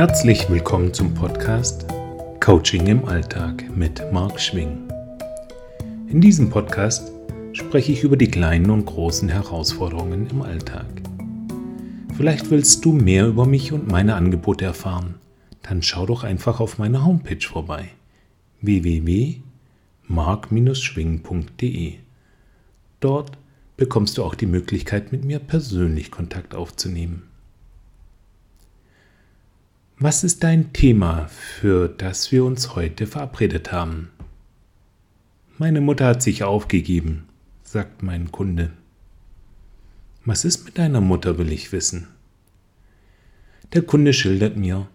Herzlich willkommen zum Podcast Coaching im Alltag mit Marc Schwing. In diesem Podcast spreche ich über die kleinen und großen Herausforderungen im Alltag. Vielleicht willst du mehr über mich und meine Angebote erfahren, dann schau doch einfach auf meiner Homepage vorbei www.mark-schwing.de. Dort bekommst du auch die Möglichkeit, mit mir persönlich Kontakt aufzunehmen. Was ist dein Thema, für das wir uns heute verabredet haben? Meine Mutter hat sich aufgegeben, sagt mein Kunde. Was ist mit deiner Mutter, will ich wissen. Der Kunde schildert mir,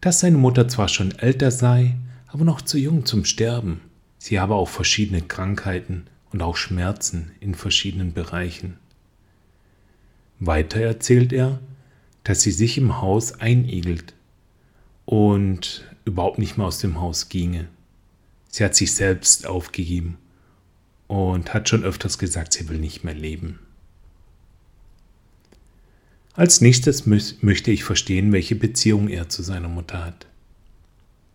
dass seine Mutter zwar schon älter sei, aber noch zu jung zum Sterben. Sie habe auch verschiedene Krankheiten und auch Schmerzen in verschiedenen Bereichen. Weiter erzählt er, dass sie sich im Haus einigelt und überhaupt nicht mehr aus dem Haus ginge. Sie hat sich selbst aufgegeben und hat schon öfters gesagt, sie will nicht mehr leben. Als nächstes möchte ich verstehen, welche Beziehung er zu seiner Mutter hat.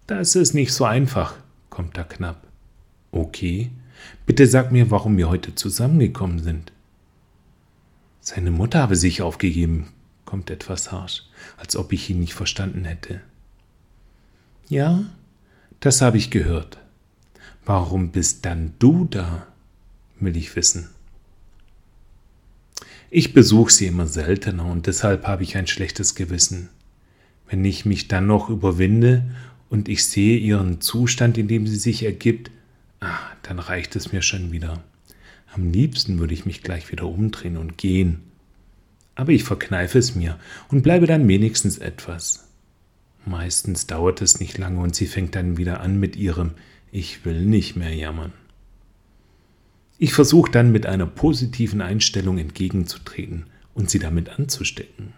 Das ist nicht so einfach, kommt da knapp. Okay, bitte sag mir, warum wir heute zusammengekommen sind. Seine Mutter habe sich aufgegeben, kommt etwas harsch, als ob ich ihn nicht verstanden hätte. Ja, das habe ich gehört. Warum bist dann du da? will ich wissen. Ich besuche sie immer seltener und deshalb habe ich ein schlechtes Gewissen. Wenn ich mich dann noch überwinde und ich sehe ihren Zustand, in dem sie sich ergibt, ah, dann reicht es mir schon wieder. Am liebsten würde ich mich gleich wieder umdrehen und gehen. Aber ich verkneife es mir und bleibe dann wenigstens etwas. Meistens dauert es nicht lange und sie fängt dann wieder an mit ihrem Ich will nicht mehr jammern. Ich versuche dann mit einer positiven Einstellung entgegenzutreten und sie damit anzustecken.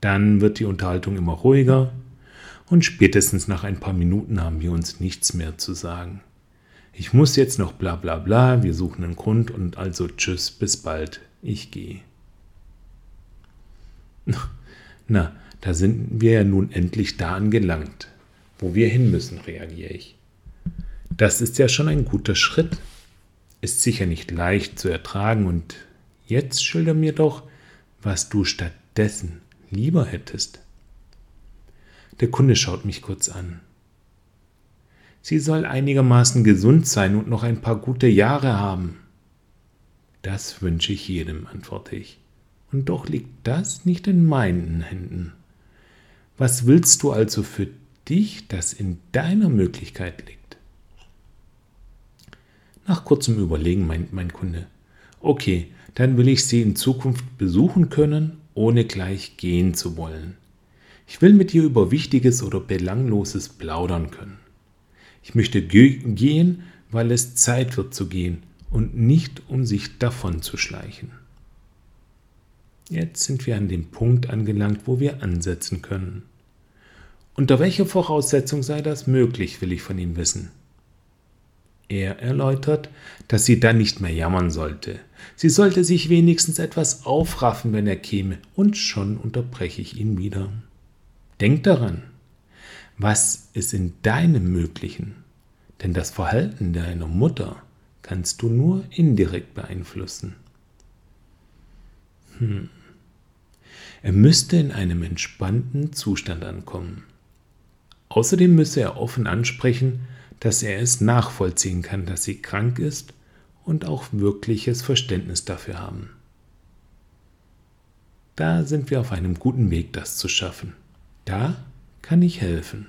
Dann wird die Unterhaltung immer ruhiger und spätestens nach ein paar Minuten haben wir uns nichts mehr zu sagen. Ich muss jetzt noch bla bla bla, wir suchen einen Grund und also tschüss, bis bald, ich gehe. Na, da sind wir ja nun endlich da angelangt, wo wir hin müssen, reagiere ich. Das ist ja schon ein guter Schritt. Ist sicher nicht leicht zu ertragen und jetzt schilder mir doch, was du stattdessen lieber hättest. Der Kunde schaut mich kurz an. Sie soll einigermaßen gesund sein und noch ein paar gute Jahre haben. Das wünsche ich jedem, antworte ich. Und doch liegt das nicht in meinen Händen. Was willst du also für dich, das in deiner Möglichkeit liegt? Nach kurzem Überlegen meint mein Kunde, okay, dann will ich sie in Zukunft besuchen können, ohne gleich gehen zu wollen. Ich will mit dir über Wichtiges oder Belangloses plaudern können. Ich möchte gehen, weil es Zeit wird zu gehen und nicht um sich davon zu schleichen. Jetzt sind wir an dem Punkt angelangt, wo wir ansetzen können. Unter welcher Voraussetzung sei das möglich, will ich von ihm wissen. Er erläutert, dass sie dann nicht mehr jammern sollte. Sie sollte sich wenigstens etwas aufraffen, wenn er käme, und schon unterbreche ich ihn wieder. Denk daran, was ist in deinem Möglichen? Denn das Verhalten deiner Mutter kannst du nur indirekt beeinflussen. Hm. Er müsste in einem entspannten Zustand ankommen. Außerdem müsse er offen ansprechen, dass er es nachvollziehen kann, dass sie krank ist und auch wirkliches Verständnis dafür haben. Da sind wir auf einem guten Weg, das zu schaffen. Da kann ich helfen.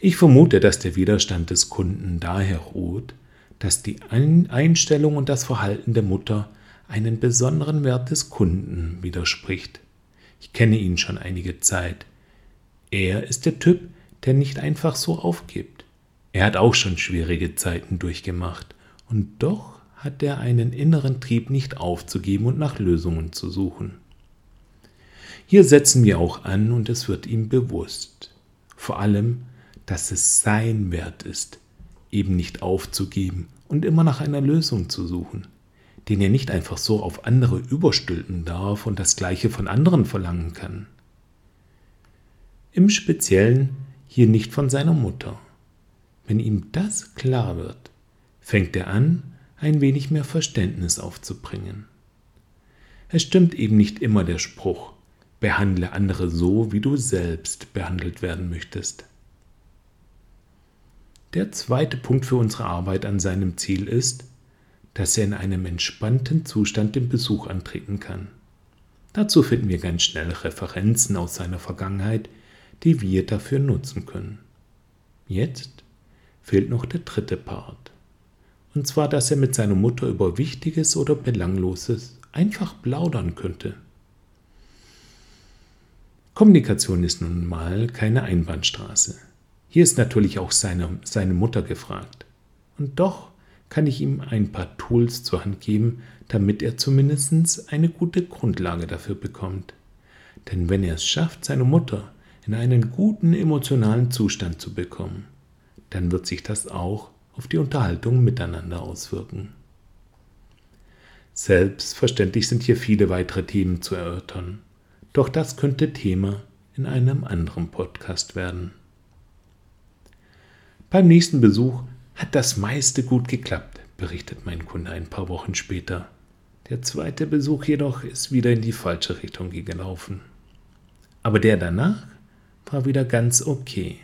Ich vermute, dass der Widerstand des Kunden daher ruht, dass die Einstellung und das Verhalten der Mutter einen besonderen Wert des Kunden widerspricht. Ich kenne ihn schon einige Zeit. Er ist der Typ, der nicht einfach so aufgibt. Er hat auch schon schwierige Zeiten durchgemacht, und doch hat er einen inneren Trieb, nicht aufzugeben und nach Lösungen zu suchen. Hier setzen wir auch an und es wird ihm bewusst, vor allem, dass es sein Wert ist, eben nicht aufzugeben und immer nach einer Lösung zu suchen, den er nicht einfach so auf andere überstülpen darf und das gleiche von anderen verlangen kann. Im Speziellen hier nicht von seiner Mutter. Wenn ihm das klar wird, fängt er an, ein wenig mehr Verständnis aufzubringen. Es stimmt eben nicht immer der Spruch, behandle andere so, wie du selbst behandelt werden möchtest. Der zweite Punkt für unsere Arbeit an seinem Ziel ist, dass er in einem entspannten Zustand den Besuch antreten kann. Dazu finden wir ganz schnell Referenzen aus seiner Vergangenheit, die wir dafür nutzen können. Jetzt fehlt noch der dritte Part. Und zwar, dass er mit seiner Mutter über Wichtiges oder Belangloses einfach plaudern könnte. Kommunikation ist nun mal keine Einbahnstraße. Hier ist natürlich auch seine, seine Mutter gefragt. Und doch kann ich ihm ein paar Tools zur Hand geben, damit er zumindest eine gute Grundlage dafür bekommt. Denn wenn er es schafft, seine Mutter in einen guten emotionalen Zustand zu bekommen, dann wird sich das auch auf die Unterhaltung miteinander auswirken. Selbstverständlich sind hier viele weitere Themen zu erörtern, doch das könnte Thema in einem anderen Podcast werden. Beim nächsten Besuch hat das meiste gut geklappt, berichtet mein Kunde ein paar Wochen später. Der zweite Besuch jedoch ist wieder in die falsche Richtung gelaufen. Aber der danach war wieder ganz okay.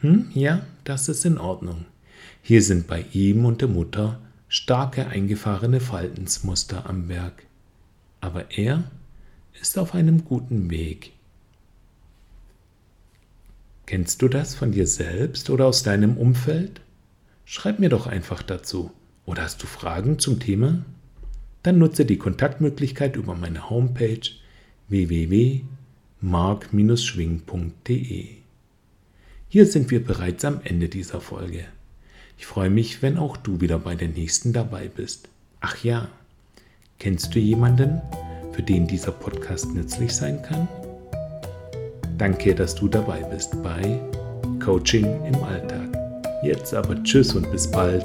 Hm, ja, das ist in Ordnung. Hier sind bei ihm und der Mutter starke eingefahrene Verhaltensmuster am Werk. Aber er ist auf einem guten Weg. Kennst du das von dir selbst oder aus deinem Umfeld? Schreib mir doch einfach dazu. Oder hast du Fragen zum Thema? Dann nutze die Kontaktmöglichkeit über meine Homepage www.mark-schwing.de. Hier sind wir bereits am Ende dieser Folge. Ich freue mich, wenn auch du wieder bei der nächsten dabei bist. Ach ja, kennst du jemanden, für den dieser Podcast nützlich sein kann? Danke, dass du dabei bist bei Coaching im Alltag. Jetzt aber Tschüss und bis bald